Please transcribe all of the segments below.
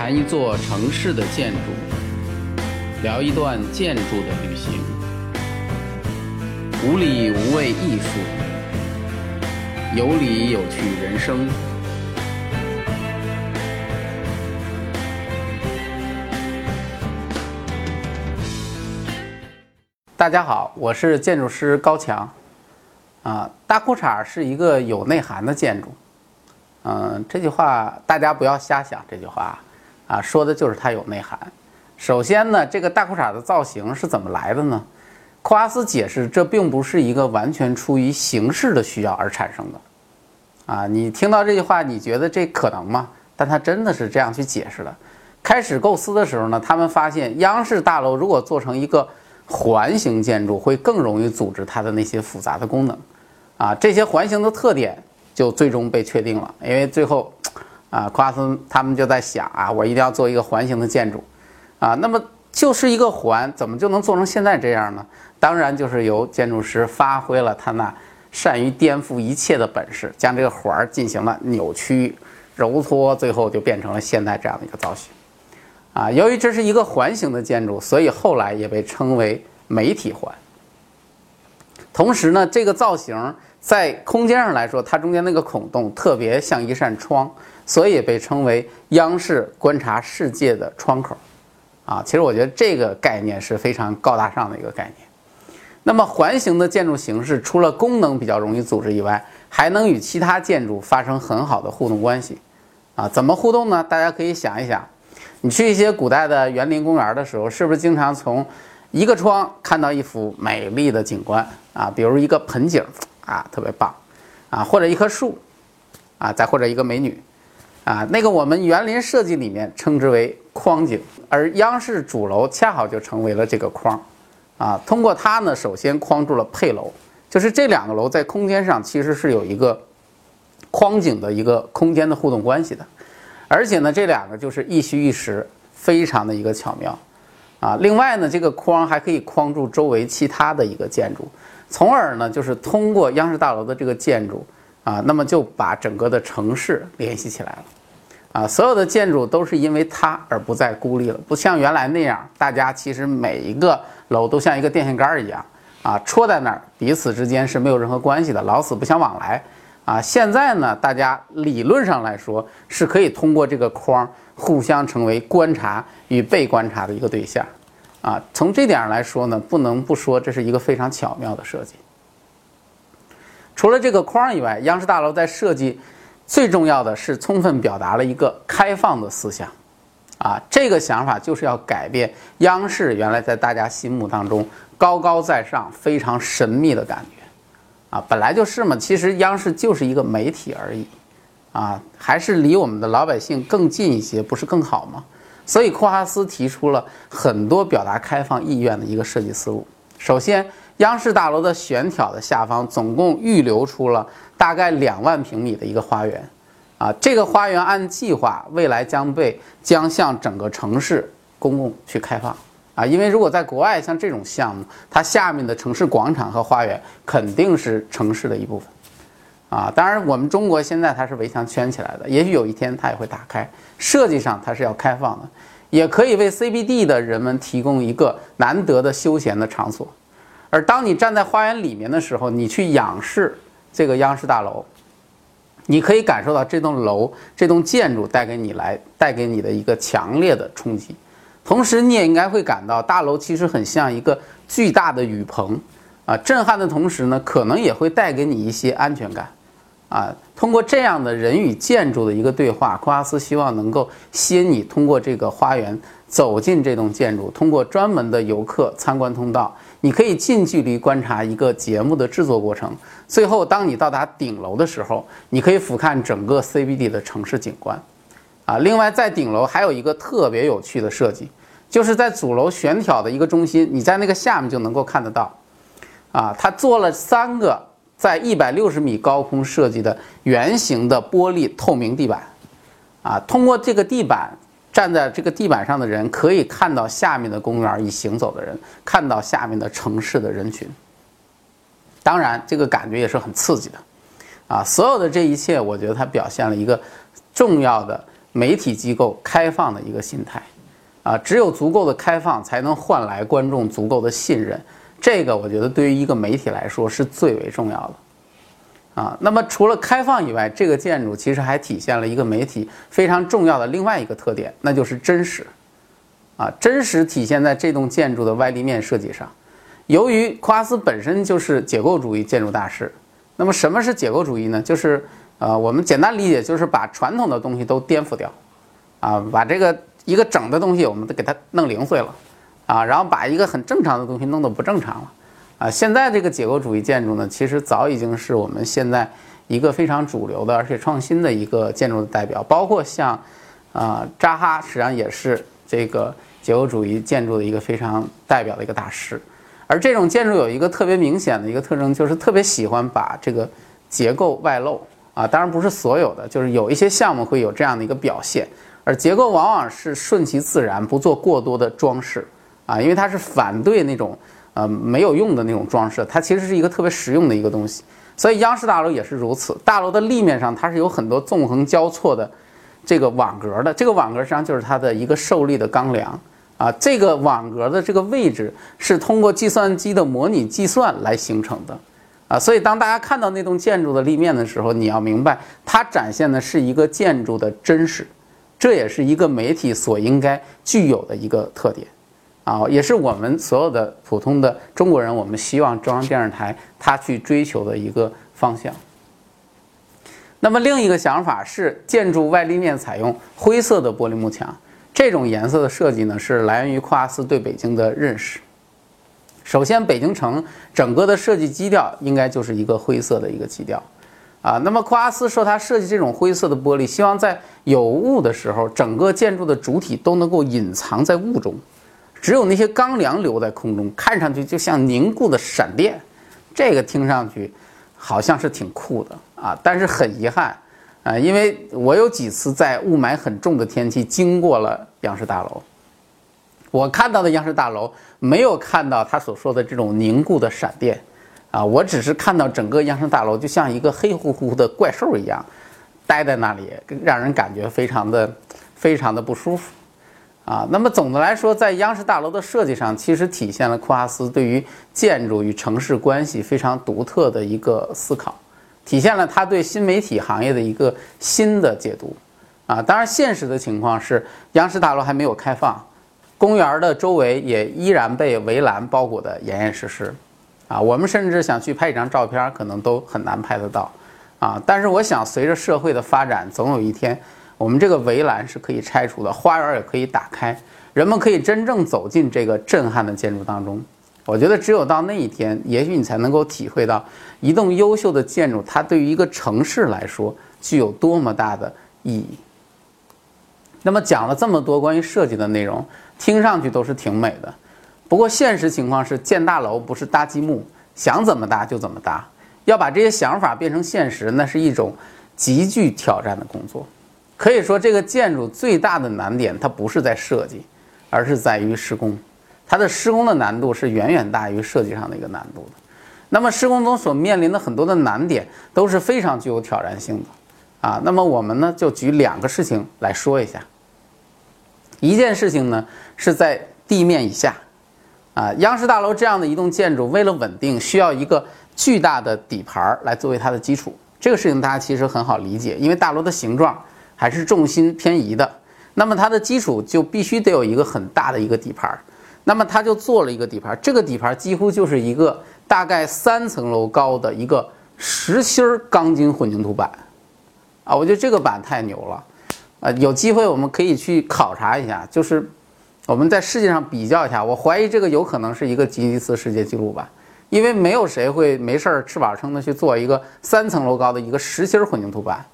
谈一座城市的建筑，聊一段建筑的旅行，无理无畏艺术，有理有趣人生。大家好，我是建筑师高强。啊，大裤衩是一个有内涵的建筑。嗯，这句话大家不要瞎想。这句话啊，说的就是它有内涵。首先呢，这个大裤衩的造型是怎么来的呢？库阿斯解释，这并不是一个完全出于形式的需要而产生的。啊，你听到这句话，你觉得这可能吗？但他真的是这样去解释的。开始构思的时候呢，他们发现央视大楼如果做成一个环形建筑，会更容易组织它的那些复杂的功能。啊，这些环形的特点就最终被确定了，因为最后，啊，库阿斯他们就在想啊，我一定要做一个环形的建筑，啊，那么就是一个环，怎么就能做成现在这样呢？当然就是由建筑师发挥了他那善于颠覆一切的本事，将这个环儿进行了扭曲、揉搓，最后就变成了现在这样的一个造型。啊，由于这是一个环形的建筑，所以后来也被称为媒体环。同时呢，这个造型。在空间上来说，它中间那个孔洞特别像一扇窗，所以被称为央视观察世界的窗口。啊，其实我觉得这个概念是非常高大上的一个概念。那么环形的建筑形式，除了功能比较容易组织以外，还能与其他建筑发生很好的互动关系。啊，怎么互动呢？大家可以想一想，你去一些古代的园林公园的时候，是不是经常从一个窗看到一幅美丽的景观啊？比如一个盆景。啊，特别棒，啊，或者一棵树，啊，再或者一个美女，啊，那个我们园林设计里面称之为框景，而央视主楼恰好就成为了这个框，啊，通过它呢，首先框住了配楼，就是这两个楼在空间上其实是有一个框景的一个空间的互动关系的，而且呢，这两个就是一虚一实，非常的一个巧妙，啊，另外呢，这个框还可以框住周围其他的一个建筑。从而呢，就是通过央视大楼的这个建筑啊，那么就把整个的城市联系起来了，啊，所有的建筑都是因为它而不再孤立了，不像原来那样，大家其实每一个楼都像一个电线杆一样啊，戳在那儿，彼此之间是没有任何关系的，老死不相往来啊。现在呢，大家理论上来说是可以通过这个框互相成为观察与被观察的一个对象。啊，从这点上来说呢，不能不说这是一个非常巧妙的设计。除了这个框以外，央视大楼在设计最重要的是充分表达了一个开放的思想。啊，这个想法就是要改变央视原来在大家心目当中高高在上、非常神秘的感觉。啊，本来就是嘛，其实央视就是一个媒体而已。啊，还是离我们的老百姓更近一些，不是更好吗？所以，库哈斯提出了很多表达开放意愿的一个设计思路。首先，央视大楼的悬挑的下方总共预留出了大概两万平米的一个花园，啊，这个花园按计划未来将被将向整个城市公共去开放，啊，因为如果在国外像这种项目，它下面的城市广场和花园肯定是城市的一部分。啊，当然，我们中国现在它是围墙圈起来的，也许有一天它也会打开。设计上它是要开放的，也可以为 CBD 的人们提供一个难得的休闲的场所。而当你站在花园里面的时候，你去仰视这个央视大楼，你可以感受到这栋楼、这栋建筑带给你来带给你的一个强烈的冲击。同时，你也应该会感到大楼其实很像一个巨大的雨棚，啊，震撼的同时呢，可能也会带给你一些安全感。啊，通过这样的人与建筑的一个对话，库阿斯希望能够吸引你通过这个花园走进这栋建筑，通过专门的游客参观通道，你可以近距离观察一个节目的制作过程。最后，当你到达顶楼的时候，你可以俯瞰整个 CBD 的城市景观。啊，另外在顶楼还有一个特别有趣的设计，就是在主楼悬挑的一个中心，你在那个下面就能够看得到。啊，它做了三个。在一百六十米高空设计的圆形的玻璃透明地板，啊，通过这个地板，站在这个地板上的人可以看到下面的公园以行走的人，看到下面的城市的人群。当然，这个感觉也是很刺激的，啊，所有的这一切，我觉得它表现了一个重要的媒体机构开放的一个心态，啊，只有足够的开放，才能换来观众足够的信任。这个我觉得对于一个媒体来说是最为重要的，啊，那么除了开放以外，这个建筑其实还体现了一个媒体非常重要的另外一个特点，那就是真实，啊，真实体现在这栋建筑的外立面设计上。由于库阿斯本身就是解构主义建筑大师，那么什么是解构主义呢？就是呃，我们简单理解就是把传统的东西都颠覆掉，啊，把这个一个整的东西我们都给它弄零碎了。啊，然后把一个很正常的东西弄得不正常了，啊，现在这个解构主义建筑呢，其实早已经是我们现在一个非常主流的，而且创新的一个建筑的代表。包括像，啊，扎哈实际上也是这个解构主义建筑的一个非常代表的一个大师。而这种建筑有一个特别明显的一个特征，就是特别喜欢把这个结构外露。啊，当然不是所有的，就是有一些项目会有这样的一个表现。而结构往往是顺其自然，不做过多的装饰。啊，因为它是反对那种呃没有用的那种装饰，它其实是一个特别实用的一个东西。所以央视大楼也是如此，大楼的立面上它是有很多纵横交错的这个网格的，这个网格实际上就是它的一个受力的钢梁啊。这个网格的这个位置是通过计算机的模拟计算来形成的啊。所以当大家看到那栋建筑的立面的时候，你要明白它展现的是一个建筑的真实，这也是一个媒体所应该具有的一个特点。啊，也是我们所有的普通的中国人，我们希望中央电视台它去追求的一个方向。那么另一个想法是，建筑外立面采用灰色的玻璃幕墙，这种颜色的设计呢，是来源于库阿斯对北京的认识。首先，北京城整个的设计基调应该就是一个灰色的一个基调，啊，那么库阿斯说他设计这种灰色的玻璃，希望在有雾的时候，整个建筑的主体都能够隐藏在雾中。只有那些钢梁留在空中，看上去就像凝固的闪电，这个听上去好像是挺酷的啊。但是很遗憾啊，因为我有几次在雾霾很重的天气经过了央视大楼，我看到的央视大楼没有看到他所说的这种凝固的闪电啊，我只是看到整个央视大楼就像一个黑乎乎的怪兽一样，待在那里，让人感觉非常的非常的不舒服。啊，那么总的来说，在央视大楼的设计上，其实体现了库哈斯对于建筑与城市关系非常独特的一个思考，体现了他对新媒体行业的一个新的解读。啊，当然，现实的情况是，央视大楼还没有开放，公园的周围也依然被围栏包裹得严严实实。啊，我们甚至想去拍一张照片，可能都很难拍得到。啊，但是我想，随着社会的发展，总有一天。我们这个围栏是可以拆除的，花园也可以打开，人们可以真正走进这个震撼的建筑当中。我觉得只有到那一天，也许你才能够体会到一栋优秀的建筑，它对于一个城市来说具有多么大的意义。那么讲了这么多关于设计的内容，听上去都是挺美的。不过现实情况是，建大楼不是搭积木，想怎么搭就怎么搭。要把这些想法变成现实，那是一种极具挑战的工作。可以说，这个建筑最大的难点，它不是在设计，而是在于施工。它的施工的难度是远远大于设计上的一个难度的。那么，施工中所面临的很多的难点都是非常具有挑战性的。啊，那么我们呢，就举两个事情来说一下。一件事情呢，是在地面以下。啊，央视大楼这样的一栋建筑，为了稳定，需要一个巨大的底盘来作为它的基础。这个事情大家其实很好理解，因为大楼的形状。还是重心偏移的，那么它的基础就必须得有一个很大的一个底盘，那么它就做了一个底盘，这个底盘几乎就是一个大概三层楼高的一个实心钢筋混凝土板，啊，我觉得这个板太牛了，啊，有机会我们可以去考察一下，就是我们在世界上比较一下，我怀疑这个有可能是一个吉尼斯世界纪录吧，因为没有谁会没事儿吃饱撑的去做一个三层楼高的一个实心混凝土板。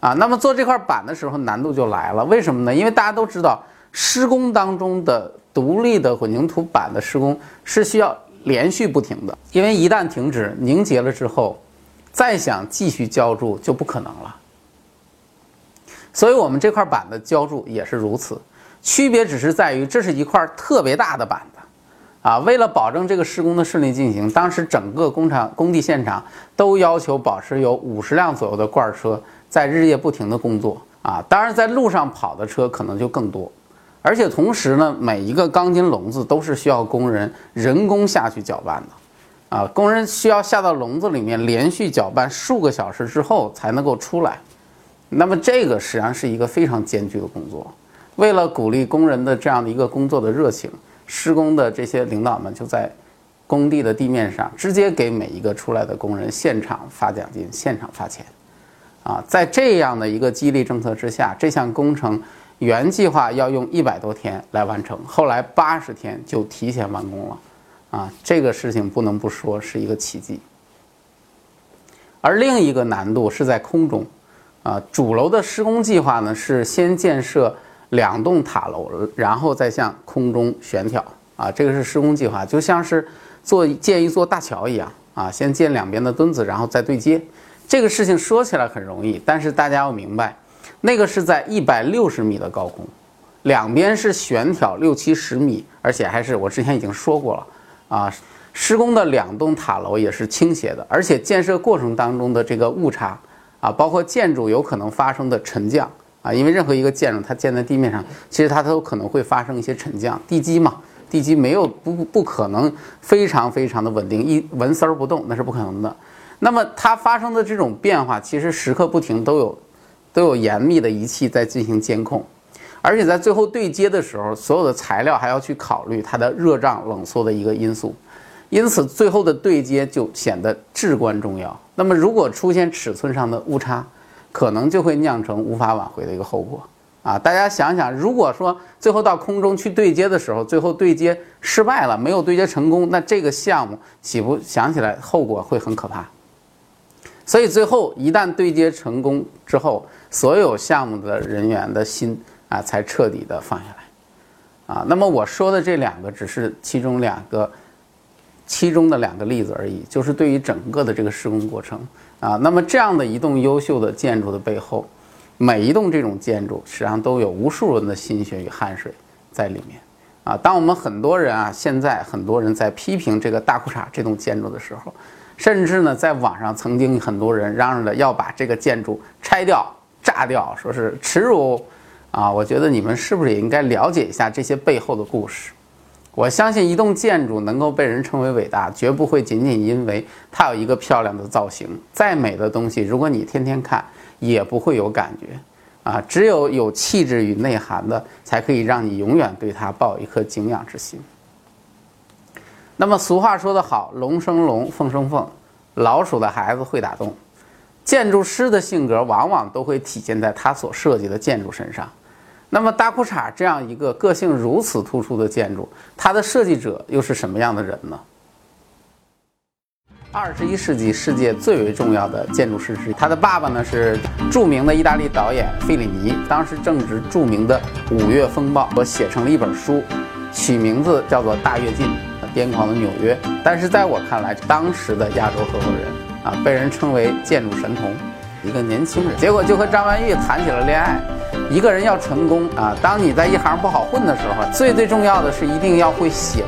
啊，那么做这块板的时候难度就来了，为什么呢？因为大家都知道，施工当中的独立的混凝土板的施工是需要连续不停的，因为一旦停止凝结了之后，再想继续浇筑就不可能了。所以我们这块板的浇筑也是如此，区别只是在于这是一块特别大的板子，啊，为了保证这个施工的顺利进行，当时整个工厂工地现场都要求保持有五十辆左右的罐车。在日夜不停的工作，啊，当然在路上跑的车可能就更多，而且同时呢，每一个钢筋笼子都是需要工人人工下去搅拌的，啊，工人需要下到笼子里面连续搅拌数个小时之后才能够出来，那么这个实际上是一个非常艰巨的工作。为了鼓励工人的这样的一个工作的热情，施工的这些领导们就在工地的地面上直接给每一个出来的工人现场发奖金，现场发钱。啊，在这样的一个激励政策之下，这项工程原计划要用一百多天来完成，后来八十天就提前完工了。啊，这个事情不能不说是一个奇迹。而另一个难度是在空中。啊，主楼的施工计划呢是先建设两栋塔楼，然后再向空中悬挑。啊，这个是施工计划，就像是做建一座大桥一样。啊，先建两边的墩子，然后再对接。这个事情说起来很容易，但是大家要明白，那个是在一百六十米的高空，两边是悬挑六七十米，而且还是我之前已经说过了啊，施工的两栋塔楼也是倾斜的，而且建设过程当中的这个误差啊，包括建筑有可能发生的沉降啊，因为任何一个建筑它建在地面上，其实它都可能会发生一些沉降，地基嘛，地基没有不不可能非常非常的稳定，一纹丝儿不动那是不可能的。那么它发生的这种变化，其实时刻不停都有，都有严密的仪器在进行监控，而且在最后对接的时候，所有的材料还要去考虑它的热胀冷缩的一个因素，因此最后的对接就显得至关重要。那么如果出现尺寸上的误差，可能就会酿成无法挽回的一个后果啊！大家想想，如果说最后到空中去对接的时候，最后对接失败了，没有对接成功，那这个项目岂不想起来后果会很可怕？所以最后一旦对接成功之后，所有项目的人员的心啊才彻底的放下来，啊，那么我说的这两个只是其中两个，其中的两个例子而已，就是对于整个的这个施工过程啊，那么这样的一栋优秀的建筑的背后，每一栋这种建筑实际上都有无数人的心血与汗水在里面，啊，当我们很多人啊现在很多人在批评这个大裤衩这栋建筑的时候。甚至呢，在网上曾经很多人嚷嚷着要把这个建筑拆掉、炸掉，说是耻辱啊！我觉得你们是不是也应该了解一下这些背后的故事？我相信一栋建筑能够被人称为伟大，绝不会仅仅因为它有一个漂亮的造型。再美的东西，如果你天天看，也不会有感觉啊！只有有气质与内涵的，才可以让你永远对它抱一颗敬仰之心。那么俗话说得好，龙生龙，凤生凤，老鼠的孩子会打洞。建筑师的性格往往都会体现在他所设计的建筑身上。那么大裤衩这样一个个性如此突出的建筑，它的设计者又是什么样的人呢？二十一世纪世界最为重要的建筑师之一，他的爸爸呢是著名的意大利导演费里尼，当时正值著名的五月风暴，我写成了一本书，取名字叫做《大跃进》。癫狂的纽约，但是在我看来，当时的亚洲合伙人啊，被人称为建筑神童，一个年轻人，结果就和张曼玉谈起了恋爱。一个人要成功啊，当你在一行不好混的时候，最最重要的是一定要会写。